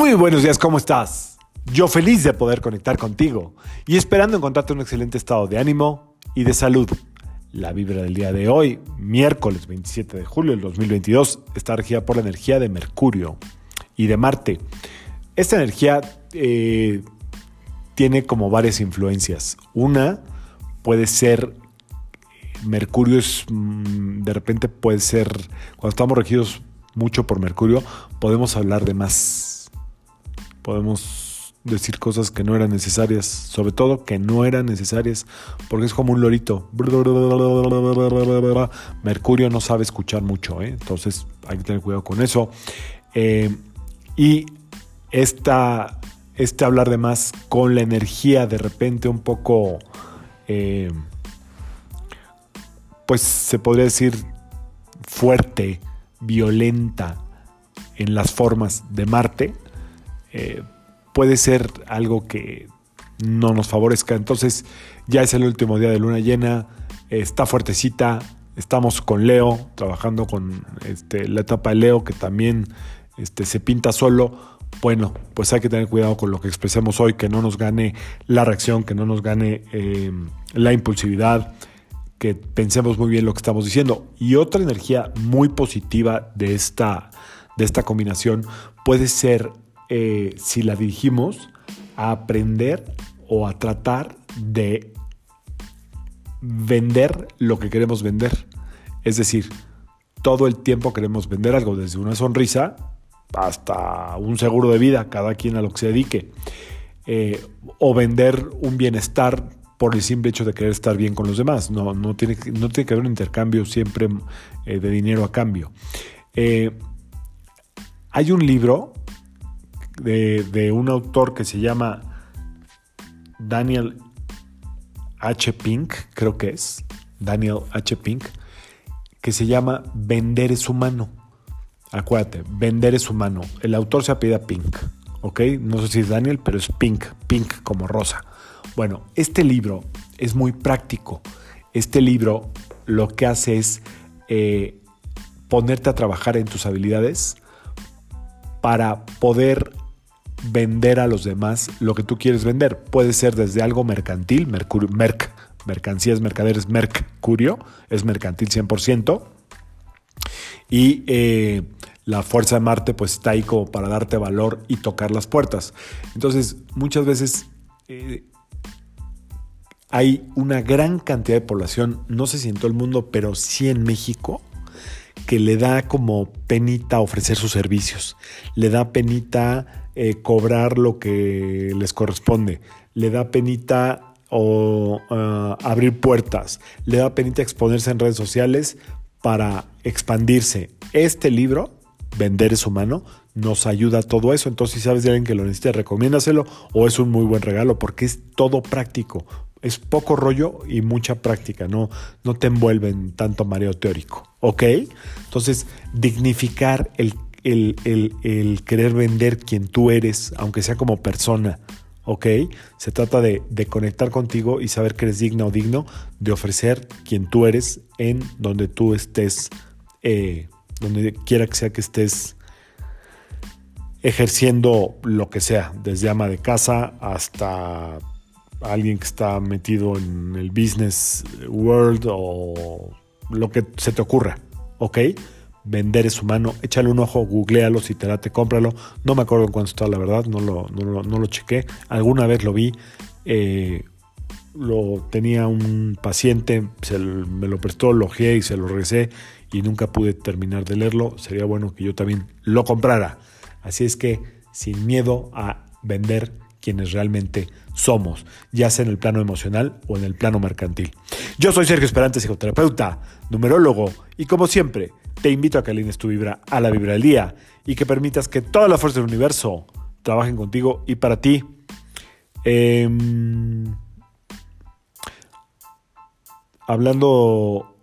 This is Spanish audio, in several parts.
Muy buenos días, ¿cómo estás? Yo feliz de poder conectar contigo y esperando encontrarte un excelente estado de ánimo y de salud. La vibra del día de hoy, miércoles 27 de julio del 2022, está regida por la energía de Mercurio y de Marte. Esta energía eh, tiene como varias influencias. Una puede ser, Mercurio es, mm, de repente puede ser, cuando estamos regidos mucho por Mercurio, podemos hablar de más podemos decir cosas que no eran necesarias, sobre todo que no eran necesarias, porque es como un lorito. Mercurio no sabe escuchar mucho, ¿eh? entonces hay que tener cuidado con eso. Eh, y esta, este hablar de más con la energía de repente un poco, eh, pues se podría decir fuerte, violenta en las formas de Marte, eh, puede ser algo que no nos favorezca. Entonces ya es el último día de luna llena, está fuertecita, estamos con Leo, trabajando con este, la etapa de Leo que también este, se pinta solo. Bueno, pues hay que tener cuidado con lo que expresemos hoy, que no nos gane la reacción, que no nos gane eh, la impulsividad, que pensemos muy bien lo que estamos diciendo. Y otra energía muy positiva de esta, de esta combinación puede ser eh, si la dirigimos a aprender o a tratar de vender lo que queremos vender. Es decir, todo el tiempo queremos vender algo, desde una sonrisa hasta un seguro de vida, cada quien a lo que se dedique. Eh, o vender un bienestar por el simple hecho de querer estar bien con los demás. No, no, tiene, no tiene que haber un intercambio siempre eh, de dinero a cambio. hay un libro de, un autor que se llama Daniel H. Pink, creo que es, Daniel H. Pink, que se llama Vender es humano. Acuérdate, Vender es humano. El autor se apellida Pink, ¿ok? No sé si es Daniel, pero es Pink, Pink como rosa. Bueno, este libro es muy práctico. Este libro lo que hace es eh, ponerte a trabajar en tus habilidades para poder vender a los demás lo que tú quieres vender. Puede ser desde algo mercantil, mercurio, merc, mercancías, mercaderes, mercurio, es mercantil 100%. Y eh, la fuerza de Marte pues está ahí como para darte valor y tocar las puertas. Entonces, muchas veces eh, hay una gran cantidad de población, no sé si en todo el mundo, pero sí en México, que le da como penita ofrecer sus servicios. Le da penita eh, cobrar lo que les corresponde. Le da penita o ah, abrir puertas. Le da penita exponerse en redes sociales para expandirse. Este libro, Vender es humano, nos ayuda a todo eso. Entonces, si sabes de alguien que lo necesita, recomiéndaselo o es un muy buen regalo porque es todo práctico. Es poco rollo y mucha práctica, no, no te envuelven tanto mareo teórico. ¿Ok? Entonces, dignificar el el, querer vender quien tú eres, aunque sea como persona. ¿ok? Se trata de, conectar contigo y saber que eres digna o digno de ofrecer quien tú eres en donde tú estés, eh, donde quiera que sea que estés ejerciendo lo que sea, desde ama de casa hasta alguien que está metido en el business world o lo que se te ocurra, ¿ok? Vender es humano. Échale un ojo, googlealo, si te late, cómpralo. No me acuerdo en cuánto está, la verdad, no lo, no, lo chequé. Alguna vez lo vi. Eh, lo tenía un paciente, se, me lo prestó, lo ojeé y se lo regresé y nunca pude terminar de leerlo. Sería bueno que yo también lo comprara. Así es que sin miedo a vender quienes realmente somos, ya sea en el plano emocional o en el plano mercantil. Yo soy Sergio Esperante, psicoterapeuta, numerólogo y como siempre, te invito a que alines tu vibra a la vibra del día y que permitas que toda la fuerza del universo trabajen contigo y para ti. Em, hablando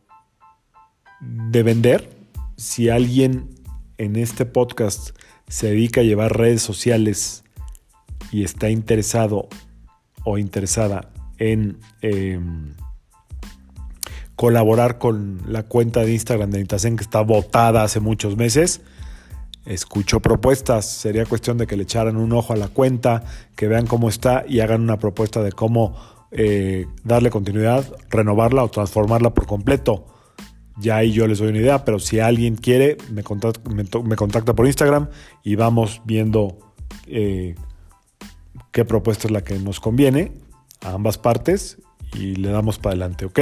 de vender, si alguien en este podcast se dedica a llevar redes sociales y está interesado o interesada en em, colaborar con la cuenta de Instagram de Nitasen que está votada hace muchos meses, escucho propuestas. Sería cuestión de que le echaran un ojo a la cuenta, que vean cómo está y hagan una propuesta de cómo eh, darle continuidad, renovarla o transformarla por completo. Ya ahí yo les doy una idea, pero si alguien quiere, me contacta, por Instagram y vamos viendo eh, qué propuesta es la que nos conviene a ambas partes y le damos para adelante, ¿ok?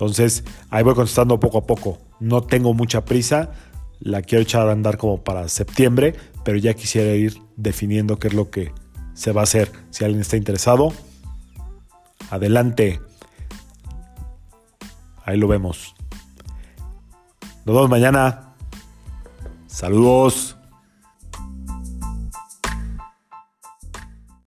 Entonces, ahí voy contestando poco a poco. No tengo mucha prisa, la quiero echar a andar como para septiembre, pero ya quisiera ir definiendo qué es lo que se va a hacer. Si alguien está interesado, adelante. Ahí lo vemos. Nos vemos mañana. Saludos.